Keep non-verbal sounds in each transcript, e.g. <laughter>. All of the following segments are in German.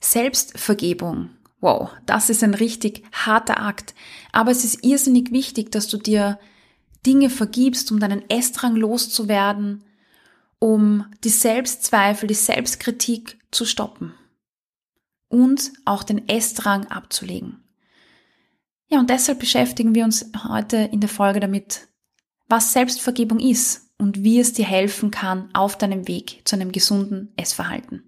Selbstvergebung. Wow, das ist ein richtig harter Akt. Aber es ist irrsinnig wichtig, dass du dir Dinge vergibst, um deinen Essdrang loszuwerden, um die Selbstzweifel, die Selbstkritik zu stoppen und auch den Essdrang abzulegen. Ja, und deshalb beschäftigen wir uns heute in der Folge damit, was Selbstvergebung ist und wie es dir helfen kann auf deinem Weg zu einem gesunden Essverhalten.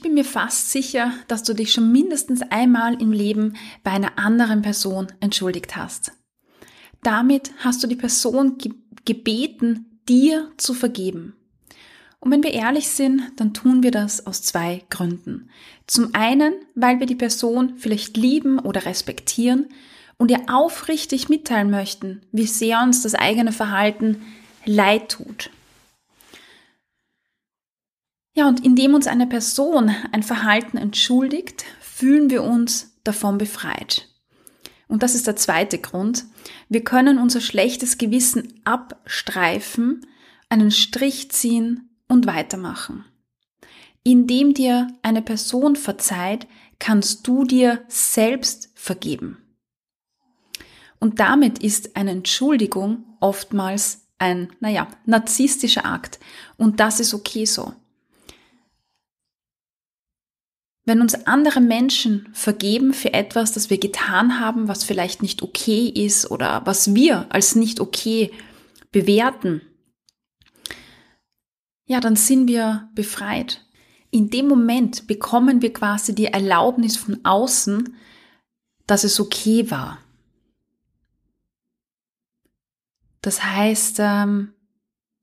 Ich bin mir fast sicher, dass du dich schon mindestens einmal im Leben bei einer anderen Person entschuldigt hast. Damit hast du die Person gebeten, dir zu vergeben. Und wenn wir ehrlich sind, dann tun wir das aus zwei Gründen. Zum einen, weil wir die Person vielleicht lieben oder respektieren und ihr aufrichtig mitteilen möchten, wie sehr uns das eigene Verhalten leid tut. Ja, und indem uns eine Person ein Verhalten entschuldigt, fühlen wir uns davon befreit. Und das ist der zweite Grund. Wir können unser schlechtes Gewissen abstreifen, einen Strich ziehen und weitermachen. Indem dir eine Person verzeiht, kannst du dir selbst vergeben. Und damit ist eine Entschuldigung oftmals ein, naja, narzisstischer Akt. Und das ist okay so. Wenn uns andere Menschen vergeben für etwas, das wir getan haben, was vielleicht nicht okay ist oder was wir als nicht okay bewerten, ja, dann sind wir befreit. In dem Moment bekommen wir quasi die Erlaubnis von außen, dass es okay war. Das heißt, ähm,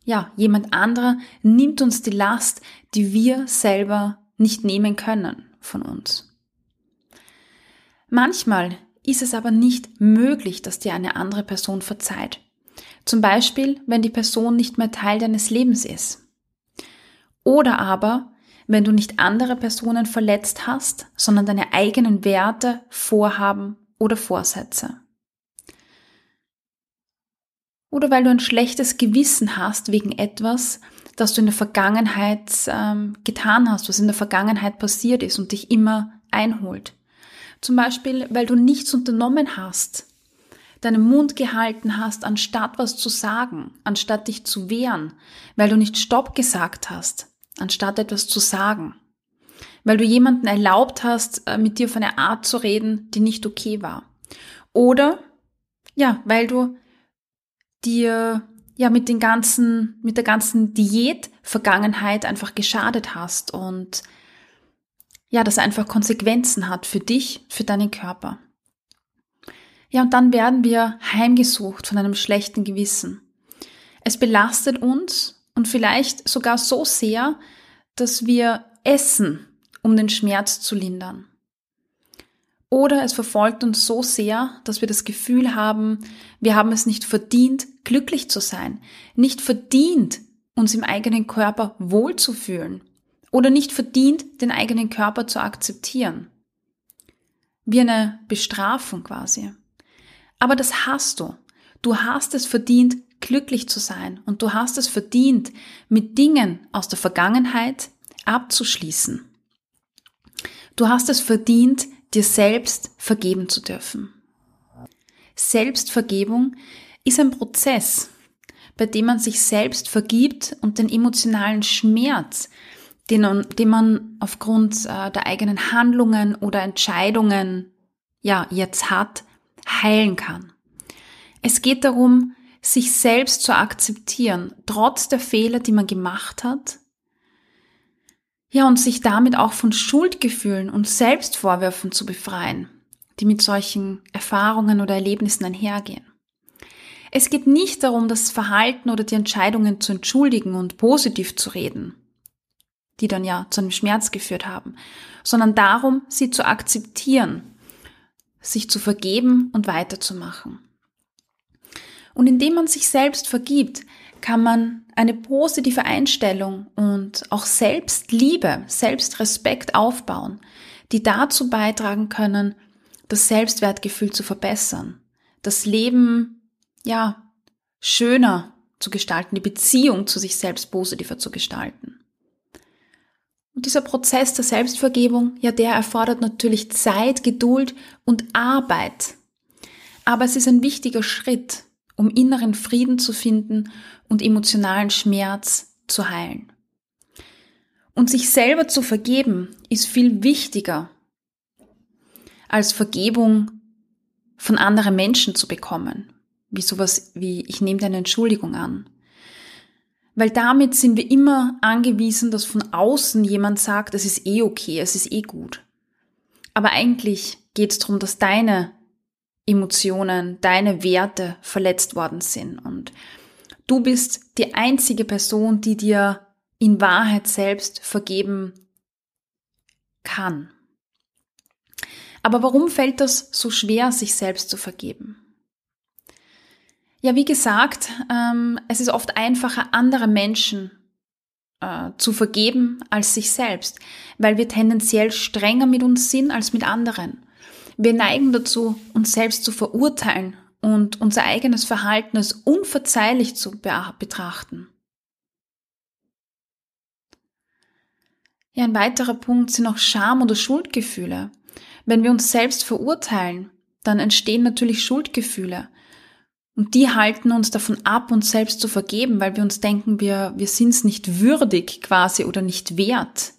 ja, jemand anderer nimmt uns die Last, die wir selber nicht nehmen können von uns. Manchmal ist es aber nicht möglich, dass dir eine andere Person verzeiht. Zum Beispiel, wenn die Person nicht mehr Teil deines Lebens ist. Oder aber, wenn du nicht andere Personen verletzt hast, sondern deine eigenen Werte, Vorhaben oder Vorsätze. Oder weil du ein schlechtes Gewissen hast wegen etwas, das du in der Vergangenheit ähm, getan hast, was in der Vergangenheit passiert ist und dich immer einholt. Zum Beispiel, weil du nichts unternommen hast, deinen Mund gehalten hast, anstatt was zu sagen, anstatt dich zu wehren, weil du nicht Stopp gesagt hast, anstatt etwas zu sagen. Weil du jemanden erlaubt hast, äh, mit dir auf eine Art zu reden, die nicht okay war. Oder, ja, weil du dir ja mit den ganzen, mit der ganzen Diät-Vergangenheit einfach geschadet hast und ja, das einfach Konsequenzen hat für dich, für deinen Körper. Ja, und dann werden wir heimgesucht von einem schlechten Gewissen. Es belastet uns und vielleicht sogar so sehr, dass wir essen, um den Schmerz zu lindern. Oder es verfolgt uns so sehr, dass wir das Gefühl haben, wir haben es nicht verdient, glücklich zu sein, nicht verdient, uns im eigenen Körper wohlzufühlen oder nicht verdient, den eigenen Körper zu akzeptieren. Wie eine Bestrafung quasi. Aber das hast du. Du hast es verdient, glücklich zu sein und du hast es verdient, mit Dingen aus der Vergangenheit abzuschließen. Du hast es verdient, dir selbst vergeben zu dürfen. Selbstvergebung ist ein Prozess, bei dem man sich selbst vergibt und den emotionalen Schmerz, den, den man aufgrund äh, der eigenen Handlungen oder Entscheidungen ja jetzt hat, heilen kann. Es geht darum, sich selbst zu akzeptieren, trotz der Fehler, die man gemacht hat. Ja, und sich damit auch von Schuldgefühlen und Selbstvorwürfen zu befreien, die mit solchen Erfahrungen oder Erlebnissen einhergehen. Es geht nicht darum, das Verhalten oder die Entscheidungen zu entschuldigen und positiv zu reden. die dann ja zu einem Schmerz geführt haben, sondern darum, sie zu akzeptieren, sich zu vergeben und weiterzumachen. Und indem man sich selbst vergibt, kann man eine positive Einstellung und auch Selbstliebe, Selbstrespekt aufbauen, die dazu beitragen können, das Selbstwertgefühl zu verbessern, das Leben, ja, schöner zu gestalten, die Beziehung zu sich selbst positiver zu gestalten. Und dieser Prozess der Selbstvergebung, ja, der erfordert natürlich Zeit, Geduld und Arbeit. Aber es ist ein wichtiger Schritt, um inneren Frieden zu finden und emotionalen Schmerz zu heilen. Und sich selber zu vergeben ist viel wichtiger als Vergebung von anderen Menschen zu bekommen. Wie sowas wie, ich nehme deine Entschuldigung an. Weil damit sind wir immer angewiesen, dass von außen jemand sagt, es ist eh okay, es ist eh gut. Aber eigentlich geht es darum, dass deine Emotionen, deine Werte verletzt worden sind. Und du bist die einzige Person, die dir in Wahrheit selbst vergeben kann. Aber warum fällt das so schwer, sich selbst zu vergeben? Ja, wie gesagt, ähm, es ist oft einfacher, andere Menschen äh, zu vergeben als sich selbst, weil wir tendenziell strenger mit uns sind als mit anderen. Wir neigen dazu, uns selbst zu verurteilen und unser eigenes Verhalten als unverzeihlich zu betrachten. Ja, ein weiterer Punkt sind auch Scham oder Schuldgefühle. Wenn wir uns selbst verurteilen, dann entstehen natürlich Schuldgefühle. Und die halten uns davon ab, uns selbst zu vergeben, weil wir uns denken, wir, wir sind es nicht würdig quasi oder nicht wert.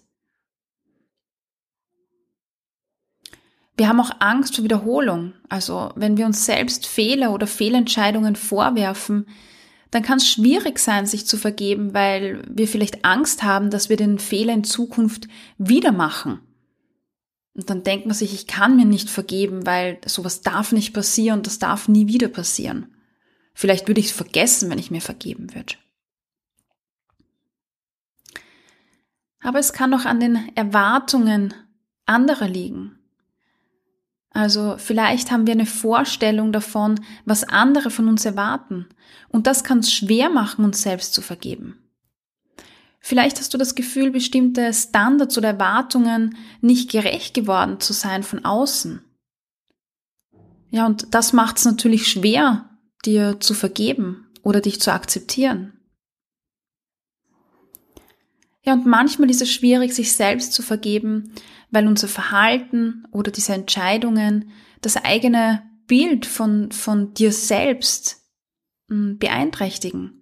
Wir haben auch Angst vor Wiederholung. Also wenn wir uns selbst Fehler oder Fehlentscheidungen vorwerfen, dann kann es schwierig sein, sich zu vergeben, weil wir vielleicht Angst haben, dass wir den Fehler in Zukunft wieder machen. Und dann denkt man sich, ich kann mir nicht vergeben, weil sowas darf nicht passieren, das darf nie wieder passieren. Vielleicht würde ich es vergessen, wenn ich mir vergeben würde. Aber es kann auch an den Erwartungen anderer liegen. Also vielleicht haben wir eine Vorstellung davon, was andere von uns erwarten. Und das kann es schwer machen, uns selbst zu vergeben. Vielleicht hast du das Gefühl, bestimmte Standards oder Erwartungen nicht gerecht geworden zu sein von außen. Ja, und das macht es natürlich schwer, dir zu vergeben oder dich zu akzeptieren. Ja, und manchmal ist es schwierig, sich selbst zu vergeben, weil unser Verhalten oder diese Entscheidungen das eigene Bild von, von dir selbst hm, beeinträchtigen.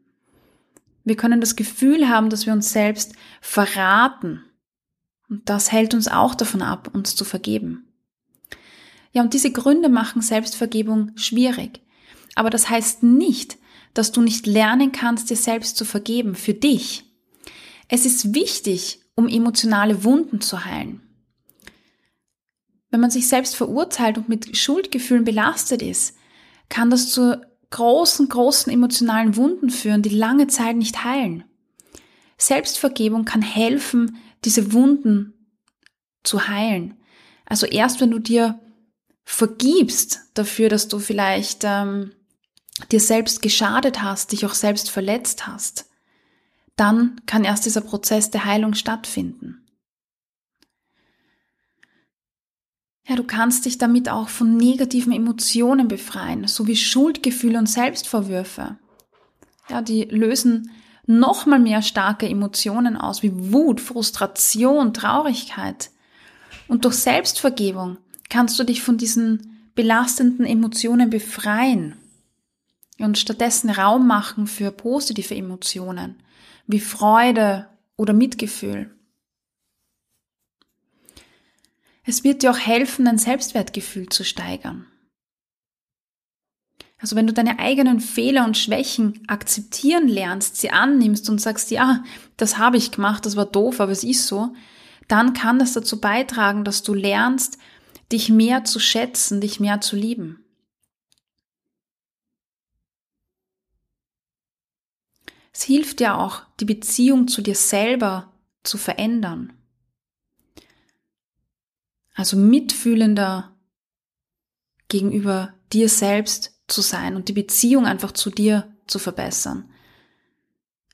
Wir können das Gefühl haben, dass wir uns selbst verraten. Und das hält uns auch davon ab, uns zu vergeben. Ja, und diese Gründe machen Selbstvergebung schwierig. Aber das heißt nicht, dass du nicht lernen kannst, dir selbst zu vergeben, für dich. Es ist wichtig, um emotionale Wunden zu heilen. Wenn man sich selbst verurteilt und mit Schuldgefühlen belastet ist, kann das zu großen, großen emotionalen Wunden führen, die lange Zeit nicht heilen. Selbstvergebung kann helfen, diese Wunden zu heilen. Also erst wenn du dir vergibst dafür, dass du vielleicht ähm, dir selbst geschadet hast, dich auch selbst verletzt hast, dann kann erst dieser Prozess der Heilung stattfinden. Ja, du kannst dich damit auch von negativen Emotionen befreien, so wie Schuldgefühle und Selbstvorwürfe. Ja, die lösen noch mal mehr starke Emotionen aus, wie Wut, Frustration, Traurigkeit. Und durch Selbstvergebung kannst du dich von diesen belastenden Emotionen befreien und stattdessen Raum machen für positive Emotionen, wie Freude oder Mitgefühl. Es wird dir auch helfen, dein Selbstwertgefühl zu steigern. Also wenn du deine eigenen Fehler und Schwächen akzeptieren lernst, sie annimmst und sagst, ja, das habe ich gemacht, das war doof, aber es ist so, dann kann das dazu beitragen, dass du lernst, dich mehr zu schätzen, dich mehr zu lieben. Es hilft dir auch, die Beziehung zu dir selber zu verändern. Also mitfühlender gegenüber dir selbst zu sein und die Beziehung einfach zu dir zu verbessern.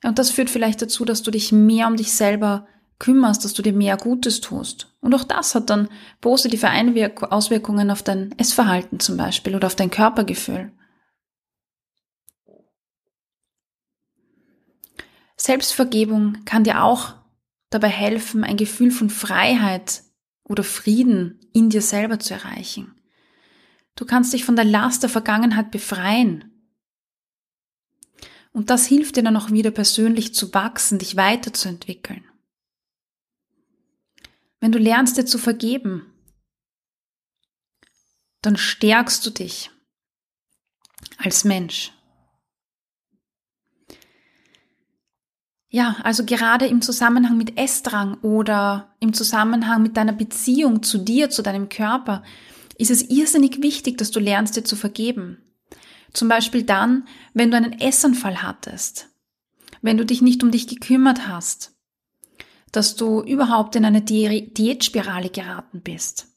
Und das führt vielleicht dazu, dass du dich mehr um dich selber kümmerst, dass du dir mehr Gutes tust. Und auch das hat dann positive Einwirk Auswirkungen auf dein Essverhalten zum Beispiel oder auf dein Körpergefühl. Selbstvergebung kann dir auch dabei helfen, ein Gefühl von Freiheit oder Frieden in dir selber zu erreichen. Du kannst dich von der Last der Vergangenheit befreien. Und das hilft dir dann auch wieder persönlich zu wachsen, dich weiterzuentwickeln. Wenn du lernst dir zu vergeben, dann stärkst du dich als Mensch. Ja, also gerade im Zusammenhang mit Essdrang oder im Zusammenhang mit deiner Beziehung zu dir, zu deinem Körper, ist es irrsinnig wichtig, dass du lernst, dir zu vergeben. Zum Beispiel dann, wenn du einen Essanfall hattest, wenn du dich nicht um dich gekümmert hast, dass du überhaupt in eine Diätspirale geraten bist,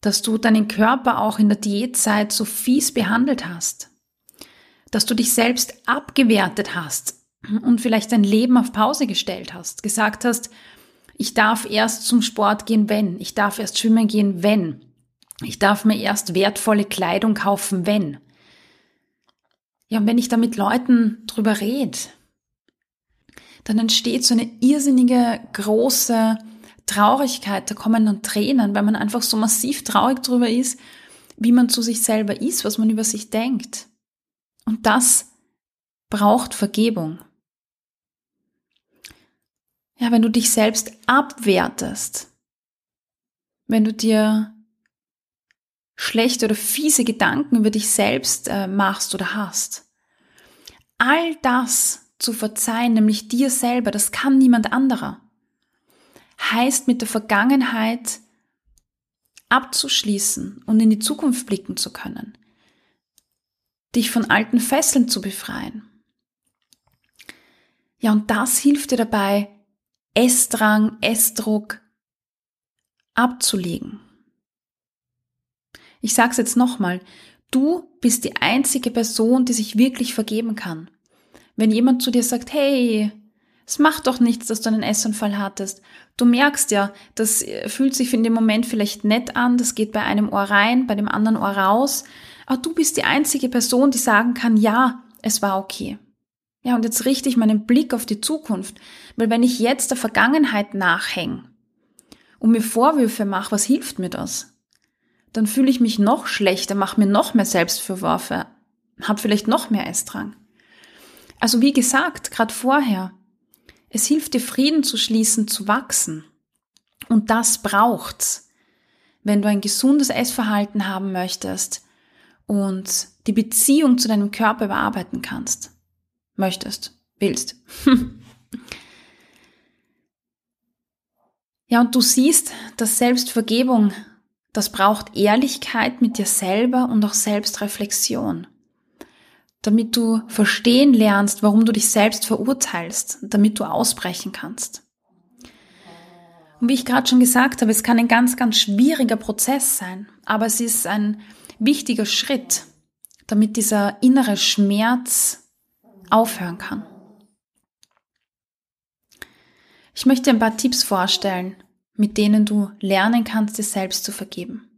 dass du deinen Körper auch in der Diätzeit so fies behandelt hast, dass du dich selbst abgewertet hast und vielleicht dein Leben auf Pause gestellt hast, gesagt hast, ich darf erst zum Sport gehen, wenn, ich darf erst schwimmen gehen, wenn, ich darf mir erst wertvolle Kleidung kaufen, wenn. Ja, und wenn ich da mit Leuten drüber rede, dann entsteht so eine irrsinnige große Traurigkeit, da kommen dann Tränen, weil man einfach so massiv traurig drüber ist, wie man zu sich selber ist, was man über sich denkt. Und das braucht Vergebung. Ja, wenn du dich selbst abwertest, wenn du dir schlechte oder fiese Gedanken über dich selbst äh, machst oder hast. All das zu verzeihen, nämlich dir selber, das kann niemand anderer. Heißt mit der Vergangenheit abzuschließen und in die Zukunft blicken zu können dich von alten Fesseln zu befreien. Ja, und das hilft dir dabei, Essdrang, Essdruck abzulegen. Ich sag's jetzt nochmal, du bist die einzige Person, die sich wirklich vergeben kann. Wenn jemand zu dir sagt, hey, es macht doch nichts, dass du einen Essanfall hattest. Du merkst ja, das fühlt sich in dem Moment vielleicht nett an, das geht bei einem Ohr rein, bei dem anderen Ohr raus, aber du bist die einzige Person, die sagen kann, ja, es war okay. Ja, und jetzt richte ich meinen Blick auf die Zukunft, weil wenn ich jetzt der Vergangenheit nachhänge und mir Vorwürfe mache, was hilft mir das? Dann fühle ich mich noch schlechter, mache mir noch mehr Selbstverwürfe, habe vielleicht noch mehr Essdrang. Also wie gesagt, gerade vorher, es hilft dir Frieden zu schließen, zu wachsen. Und das braucht's. Wenn du ein gesundes Essverhalten haben möchtest, und die Beziehung zu deinem Körper bearbeiten kannst. Möchtest, willst. <laughs> ja, und du siehst, dass Selbstvergebung, das braucht Ehrlichkeit mit dir selber und auch Selbstreflexion. Damit du verstehen lernst, warum du dich selbst verurteilst, damit du ausbrechen kannst. Und wie ich gerade schon gesagt habe, es kann ein ganz, ganz schwieriger Prozess sein, aber es ist ein wichtiger Schritt, damit dieser innere Schmerz aufhören kann. Ich möchte ein paar Tipps vorstellen, mit denen du lernen kannst, dir selbst zu vergeben.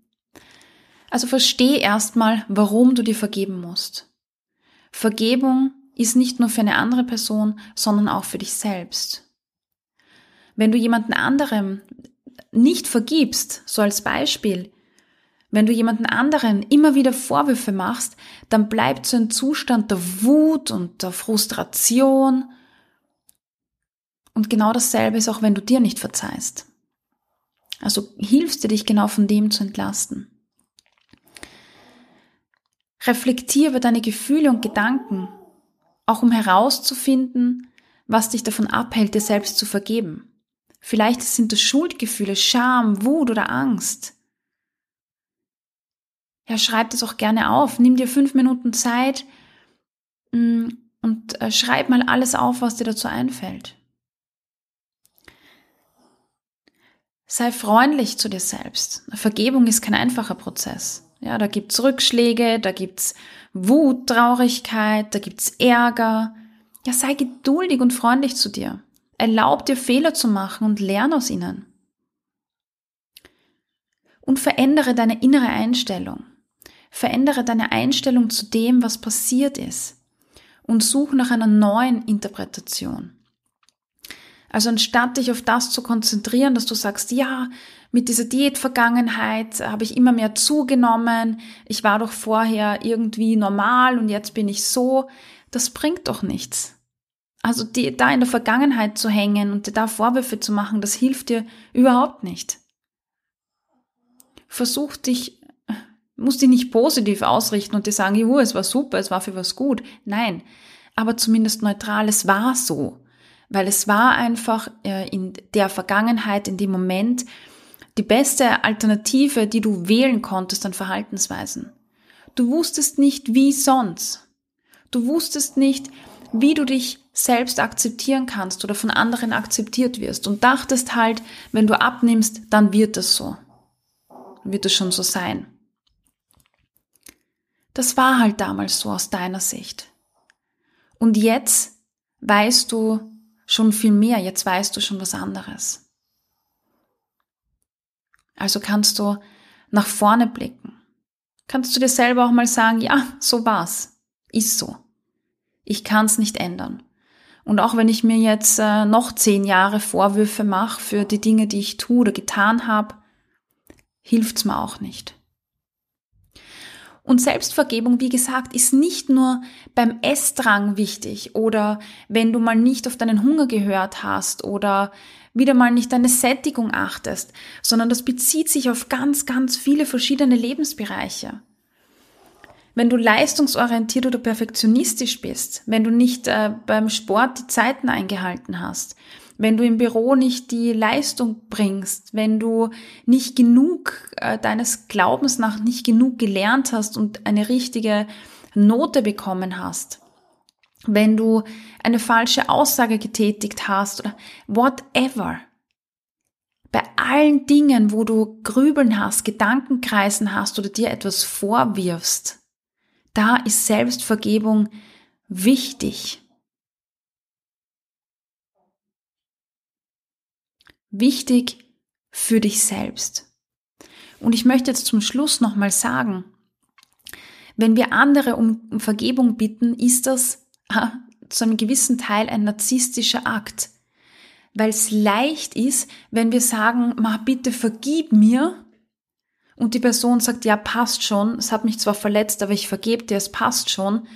Also verstehe erstmal, warum du dir vergeben musst. Vergebung ist nicht nur für eine andere Person, sondern auch für dich selbst. Wenn du jemanden anderem nicht vergibst, so als Beispiel, wenn du jemanden anderen immer wieder Vorwürfe machst, dann bleibt so ein Zustand der Wut und der Frustration. Und genau dasselbe ist auch, wenn du dir nicht verzeihst. Also hilfst du dich genau von dem zu entlasten. Reflektier über deine Gefühle und Gedanken, auch um herauszufinden, was dich davon abhält, dir selbst zu vergeben. Vielleicht sind das Schuldgefühle, Scham, Wut oder Angst ja, schreib das auch gerne auf. Nimm dir fünf Minuten Zeit mm, und äh, schreib mal alles auf, was dir dazu einfällt. Sei freundlich zu dir selbst. Vergebung ist kein einfacher Prozess. Ja, da gibt's Rückschläge, da gibt's Wut, Traurigkeit, da gibt's Ärger. Ja, sei geduldig und freundlich zu dir. Erlaub dir Fehler zu machen und lern aus ihnen. Und verändere deine innere Einstellung. Verändere deine Einstellung zu dem, was passiert ist. Und such nach einer neuen Interpretation. Also anstatt dich auf das zu konzentrieren, dass du sagst, ja, mit dieser Diätvergangenheit habe ich immer mehr zugenommen, ich war doch vorher irgendwie normal und jetzt bin ich so, das bringt doch nichts. Also die, da in der Vergangenheit zu hängen und dir da Vorwürfe zu machen, das hilft dir überhaupt nicht. Versuch dich, musst dich nicht positiv ausrichten und dir sagen, juhu, es war super, es war für was gut. Nein, aber zumindest neutral, es war so weil es war einfach äh, in der Vergangenheit, in dem Moment, die beste Alternative, die du wählen konntest an Verhaltensweisen. Du wusstest nicht, wie sonst. Du wusstest nicht, wie du dich selbst akzeptieren kannst oder von anderen akzeptiert wirst und dachtest halt, wenn du abnimmst, dann wird es so. Wird es schon so sein. Das war halt damals so aus deiner Sicht. Und jetzt weißt du, schon viel mehr, jetzt weißt du schon was anderes. Also kannst du nach vorne blicken. Kannst du dir selber auch mal sagen, ja, so war's. Ist so. Ich kann's nicht ändern. Und auch wenn ich mir jetzt äh, noch zehn Jahre Vorwürfe mache für die Dinge, die ich tue oder getan habe, hilft's mir auch nicht. Und Selbstvergebung, wie gesagt, ist nicht nur beim Essdrang wichtig oder wenn du mal nicht auf deinen Hunger gehört hast oder wieder mal nicht deine Sättigung achtest, sondern das bezieht sich auf ganz, ganz viele verschiedene Lebensbereiche. Wenn du leistungsorientiert oder perfektionistisch bist, wenn du nicht äh, beim Sport die Zeiten eingehalten hast, wenn du im Büro nicht die Leistung bringst, wenn du nicht genug äh, deines Glaubens nach nicht genug gelernt hast und eine richtige Note bekommen hast, wenn du eine falsche Aussage getätigt hast oder whatever. Bei allen Dingen, wo du Grübeln hast, Gedankenkreisen hast oder dir etwas vorwirfst, da ist Selbstvergebung wichtig. Wichtig für dich selbst. Und ich möchte jetzt zum Schluss nochmal sagen, wenn wir andere um, Vergebung bitten, ist das äh, zu einem gewissen Teil ein narzisstischer Akt. Weil es leicht ist, wenn wir sagen, ma bitte vergib mir. Und die Person sagt, ja, passt schon, es hat mich zwar verletzt, aber ich vergebe dir, es passt schon.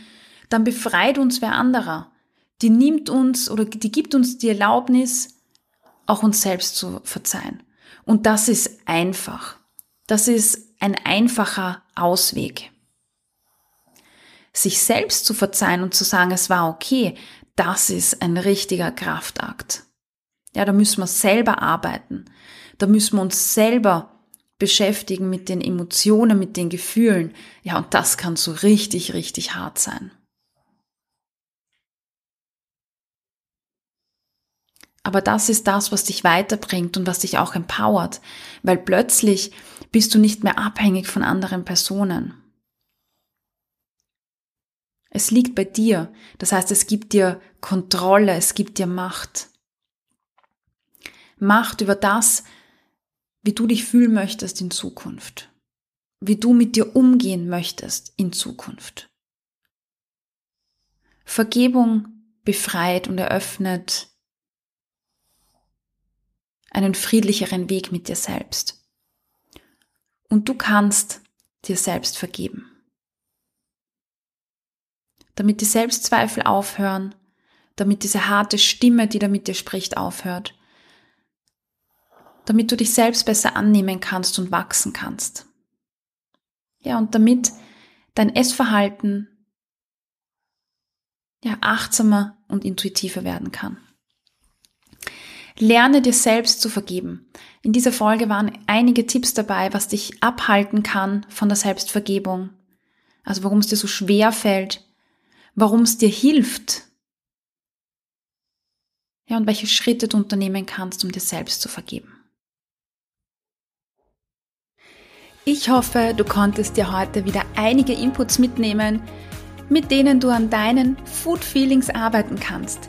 Dann befreit uns wer anderer. Die nimmt uns oder die gibt uns die Erlaubnis, auch uns selbst zu verzeihen. Und das ist einfach. Das ist ein einfacher Ausweg. Sich selbst zu verzeihen und zu sagen, es war okay, das ist ein richtiger Kraftakt. Ja, da müssen wir selber arbeiten. Da müssen wir uns selber beschäftigen mit den Emotionen, mit den Gefühlen. Ja, und das kann so richtig, richtig hart sein. Aber das ist das, was dich weiterbringt und was dich auch empowert, weil plötzlich bist du nicht mehr abhängig von anderen Personen. Es liegt bei dir, das heißt, es gibt dir Kontrolle, es gibt dir Macht. Macht über das, wie du dich fühlen möchtest in Zukunft, wie du mit dir umgehen möchtest in Zukunft. Vergebung befreit und eröffnet einen friedlicheren Weg mit dir selbst. Und du kannst dir selbst vergeben. Damit die Selbstzweifel aufhören, damit diese harte Stimme, die da mit dir spricht, aufhört, damit du dich selbst besser annehmen kannst und wachsen kannst. Ja, und damit dein Essverhalten ja achtsamer und intuitiver werden kann. Lerne dir selbst zu vergeben. In dieser Folge waren einige Tipps dabei, was dich abhalten kann von der Selbstvergebung. Also warum es dir so schwer fällt, warum es dir hilft. Ja, und welche Schritte du unternehmen kannst, um dir selbst zu vergeben. Ich hoffe, du konntest dir heute wieder einige Inputs mitnehmen, mit denen du an deinen Food Feelings arbeiten kannst.